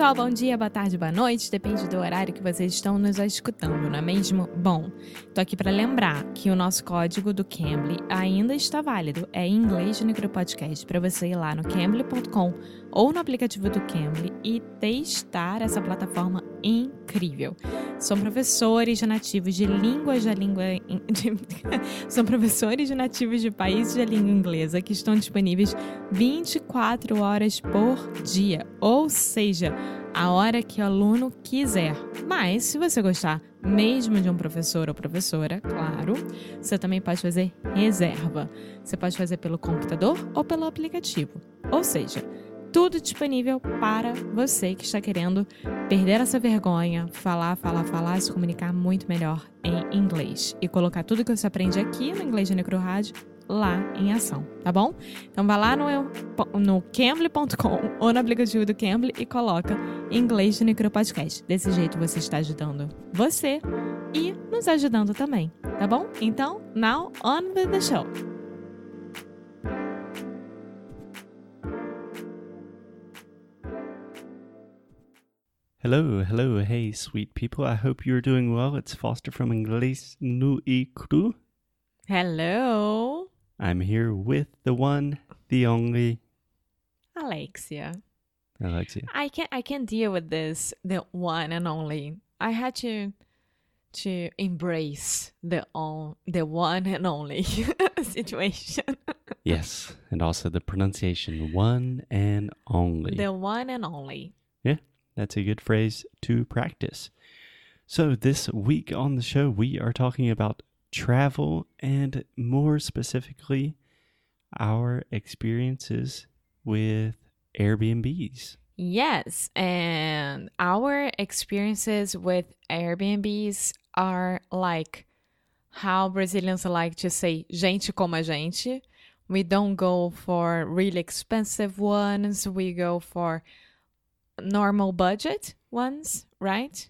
Pessoal, bom dia, boa tarde, boa noite, depende do horário que vocês estão nos escutando, não é mesmo? Bom, tô aqui para lembrar que o nosso código do Cambly ainda está válido, é em inglês no micropodcast, para você ir lá no cambly.com ou no aplicativo do Cambly e testar essa plataforma incrível. São professores de nativos de línguas da língua. De, são professores de nativos de países de língua inglesa que estão disponíveis 24 horas por dia, ou seja, a hora que o aluno quiser. Mas, se você gostar mesmo de um professor ou professora, claro, você também pode fazer reserva. Você pode fazer pelo computador ou pelo aplicativo. Ou seja, tudo disponível para você que está querendo perder essa vergonha, falar, falar, falar, se comunicar muito melhor em inglês e colocar tudo que você aprende aqui no Inglês de Necro Rádio lá em ação, tá bom? Então vá lá no, no cambly.com ou no aplicativo do Cambly e coloca Inglês de Necro Podcast. Desse jeito você está ajudando você e nos ajudando também, tá bom? Então, now on with the show. Hello, hello, hey, sweet people. I hope you're doing well. It's Foster from Inglés Nu y Cru. Hello, I'm here with the one, the only Alexia. Alexia. I can I can deal with this the one and only. I had to to embrace the on the one and only situation. Yes, and also the pronunciation one and only. the one and only. Yeah, that's a good phrase to practice. So, this week on the show, we are talking about travel and more specifically, our experiences with Airbnbs. Yes, and our experiences with Airbnbs are like how Brazilians like to say gente como a gente. We don't go for really expensive ones, we go for normal budget ones, right?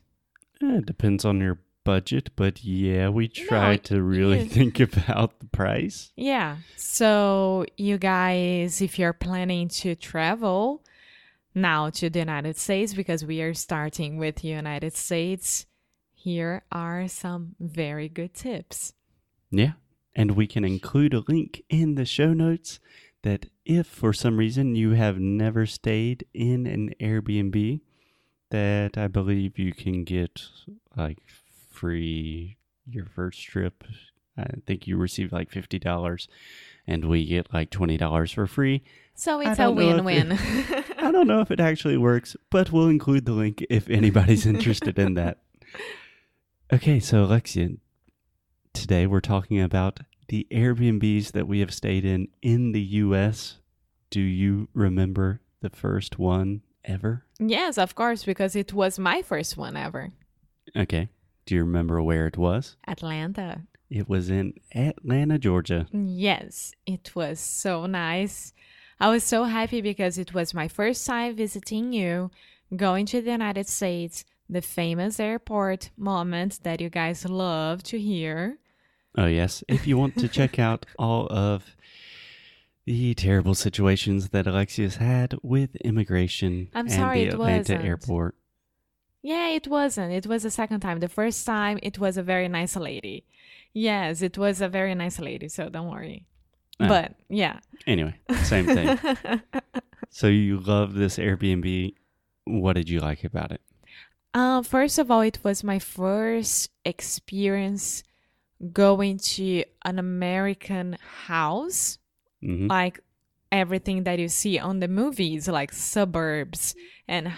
Eh, It depends on your budget, but yeah, we try No, to really think about the price. Yeah. So, you guys, if you're planning to travel now to the United States, because we are starting with the United States, here are some very good tips. Yeah. And we can include a link in the show notes that if for some reason you have never stayed in an Airbnb, that I believe you can get like free your first trip. I think you receive like $50 and we get like $20 for free. So, it's a don't know if win win. I don't know if it actually works, but we'll include the link if anybody's interested in that. Okay, so Alexia, today we're talking about the Airbnbs that we have stayed in in the US. Do you remember the first one ever? yes, of course, because it was my first one ever. Okay. Do you remember where it was? Atlanta. It was in Atlanta, Georgia. Yes, it was so nice. I was so happy because it was my first time visiting you, going to the United States, the famous airport moment that you guys love to hear. Oh, yes. If you want to check out all of the terrible situations that Alexia's had with immigration I'm and sorry, the it Atlanta wasn't. airport. Yeah, it wasn't. It was the second time. The first time, it was a very nice lady. Yes, it was a very nice lady. So don't worry. Ah. But yeah. Anyway, same thing. so you love this Airbnb. What did you like about it? Uh, first of all, it was my first experience going to an American house, hmm like everything that you see on the movies, like suburbs and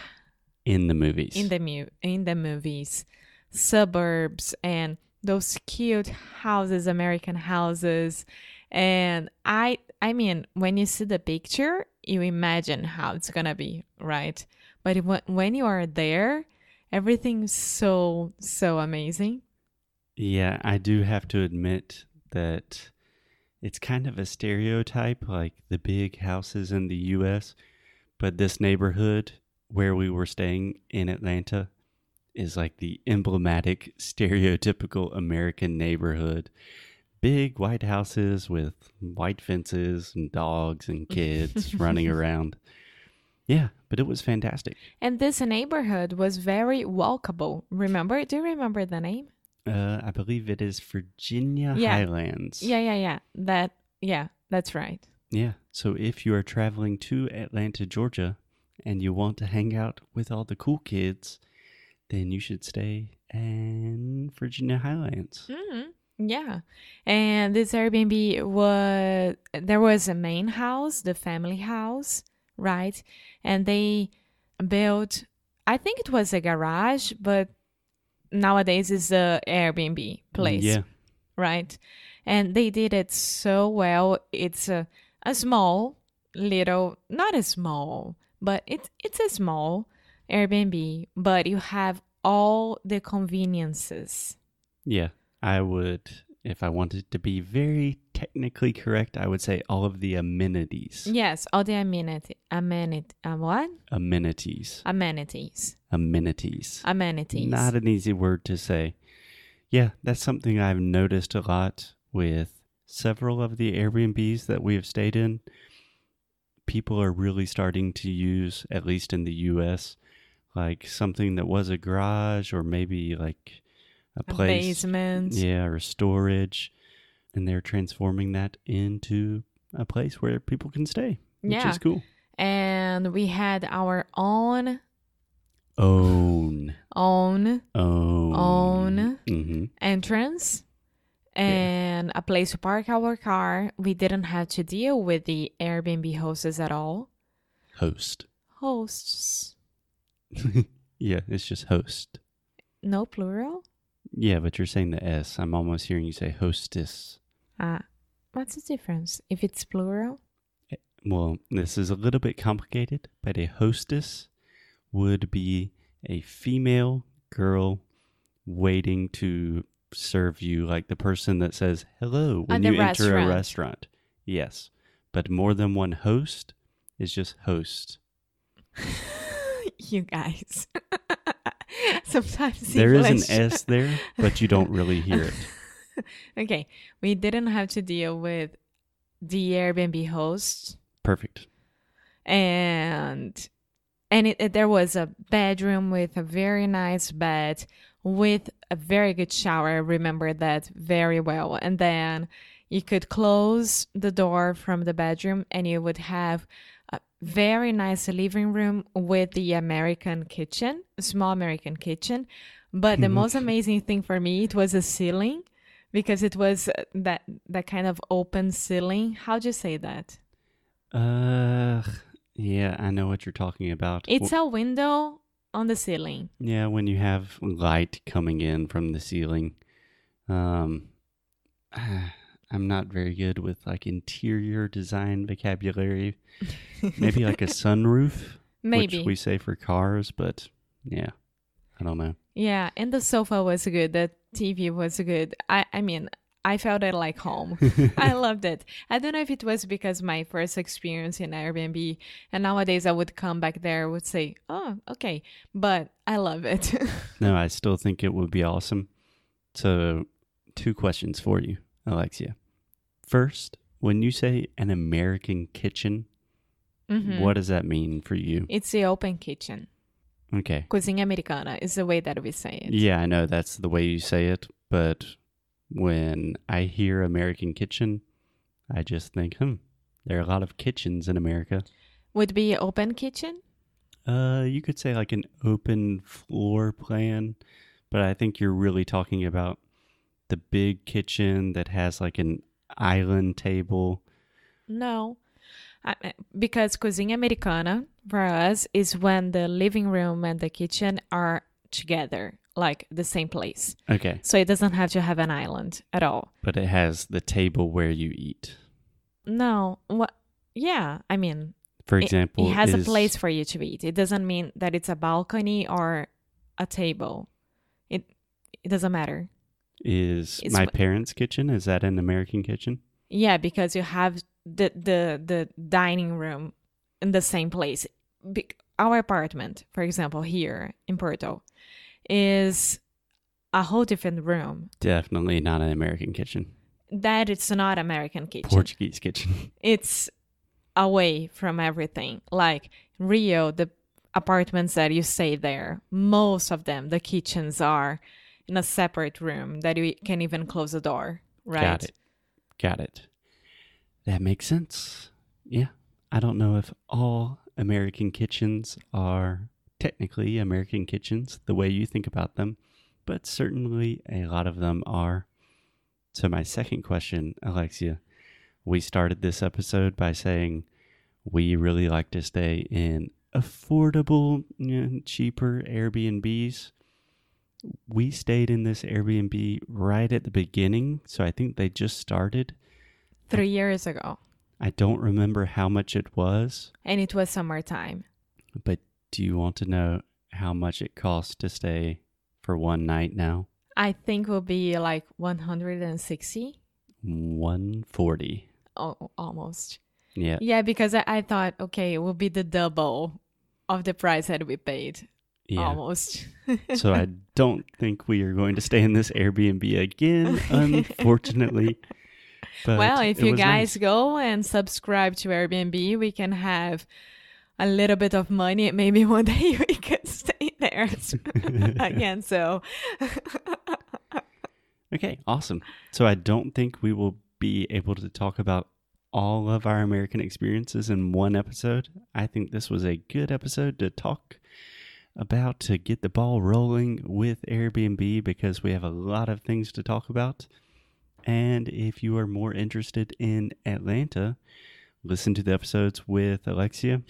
In the movies. in the mu- in the movies, suburbs and those cute houses, American houses. And I I mean, when you see the picture, you imagine how it's gonna be, right? But when when you are there, everything's so so amazing. Yeah, I do have to admit that it's kind of a stereotype, like the big houses in the US. But this neighborhood where we were staying in Atlanta is like the emblematic, stereotypical American neighborhood. Big white houses with white fences and dogs and kids running around. Yeah, but it was fantastic. And this neighborhood was very walkable. Remember? Do you remember the name? Uh, I believe it is Virginia Yeah. Highlands. Yeah, yeah, yeah. That yeah, that's right. Yeah. So if you are traveling to Atlanta, Georgia, and you want to hang out with all the cool kids, then you should stay in Virginia Highlands. hmm Yeah, and this Airbnb was there was a main house, the family house, right? And they built, I think it was a garage, but nowadays it's a Airbnb place, Yeah. right? And they did it so well. It's a a small little, not a small, but it's it's a small Airbnb, but you have all the conveniences. Yeah. I would, if I wanted to be very technically correct, I would say all of the amenities. Yes, all the amenity, amenity, uh, what? Amenities. Amenities, Amenities. amenities. Not an easy word to say. Yeah, that's something I've noticed a lot with several of the Airbnbs that we have stayed in. People are really starting to use, at least in the US, like something that was a garage or maybe like a a place. basement. Yeah, or storage. And they're transforming that into a place where people can stay, which Yeah. is cool. And we had our own, Own. own Own. Own. hmm entrance and a place to park our car. We didn't have to deal with the Airbnb hosts at all. Host. Hosts, yeah, it's just host. no plural. Yeah, but you're saying the S. I'm almost hearing you say hostess. Ah, what's the difference if it's plural? Well, this is a little bit complicated, but a hostess would be a female girl waiting to serve you, like the person that says hello when you enter a restaurant. restaurant. Yes. But more than one host is just host. you guys. Sometimes There is English- an S there, but you don't really hear it. okay, we didn't have to deal with the Airbnb host, Perfect. and and it, it- there was a bedroom with a very nice bed with a very good shower. I remember that very well. And then you could close the door from the bedroom, and you would have a very nice living room with the American kitchen, small American kitchen. But the most amazing thing for me, it was a ceiling because it was uh, that that kind of open ceiling. How do you say that? Uh, yeah, I know what you're talking about. It's a window on the ceiling. Yeah, when you have light coming in from the ceiling. Um I'm not very good with like interior design vocabulary. Maybe like a sunroof, Maybe. which we say for cars, but yeah. I don't know. Yeah, and the sofa was good. The TV was good. I I mean, I felt it like home. I loved it. I don't know if it was because my first experience in Airbnb, and nowadays I would come back there, would say, "Oh, okay," but I love it. No, I still think it would be awesome. So, two questions for you, Alexia. First, when you say an American kitchen, Mhm. what does that mean for you? It's the open kitchen. Okay. Cozinha americana is the way that we say it. Yeah, I know that's the way you say it, but when I hear American kitchen, I just think, hmm, there are a lot of kitchens in America. Would be open kitchen? Uh, you could say like an open floor plan, but I think you're really talking about the big kitchen that has like an island table. No. I, eh, because cozinha americana for us is when the living room and the kitchen are together, like the same place. Okay, So it doesn't have to have an island at all. but it has the table where you eat. No. What? Yeah. I mean, For example, it, has is- a place for you to eat. It doesn't mean that it's a balcony or a table. It it doesn't matter. Is It's my parents' kitchen? Is that an American kitchen? Yeah, because you have the the the dining room in the same place. Be- our apartment, for example, here in Porto, is a whole different room. Definitely not an American kitchen. That it's not American kitchen. Portuguese kitchen. It's away from everything. Like Rio, the apartments that you stay there, most of them, the kitchens are in a separate room that you can even close the door. Right. Got it. Got it. That makes sense. Yeah. I don't know if all American kitchens are technically American kitchens the way you think about them, but certainly a lot of them are. So, my second question, Alexia, we started this episode by saying we really like to stay in affordable, you know, cheaper Airbnbs. We stayed in this Airbnb right at the beginning, so I think they just started. Three years ago. I don't remember how much it was, And it was summertime. but do you want to know how much it costs to stay for one night now? I think it will be like 160. 140. Oh, almost. Yeah. Yeah, because I, I thought, okay, it will be the double of the price that we paid. Yeah. Almost. so I don't think we are going to stay in this Airbnb again, unfortunately. But well, if you guys nice. go and subscribe to Airbnb, we can have a little bit of money. Maybe one day we can stay there again. So, Okay, awesome. So I don't think we will be able to talk about all of our American experiences in one episode. I think this was a good episode to talk about to get the ball rolling with Airbnb because we have a lot of things to talk about. And if you are more interested in Atlanta, listen to the episodes with Alexia.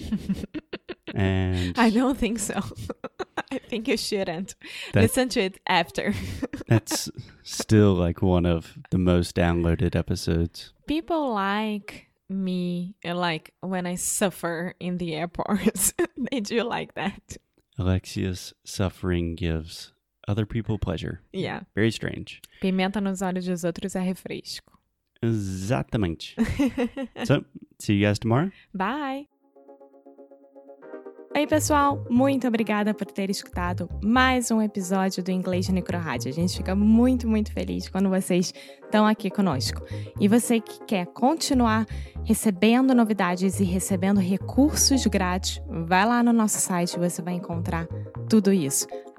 and I don't think so. I think you shouldn't. That- Listen to it after. that's still like one of the most downloaded episodes. People like me, like when I suffer in the airports. they do like that. Alexia's suffering gives other people pleasure. Yeah. Very strange. Pimenta nos olhos dos outros é refresco. Exatamente. so, see you guys tomorrow. Bye! Oi, pessoal! Muito obrigada por ter escutado mais um episódio do Inglês de Necro Rádio. A gente fica muito, muito feliz quando vocês estão aqui conosco. E você que quer continuar recebendo novidades e recebendo recursos grátis, vai lá no nosso site e você vai encontrar tudo isso.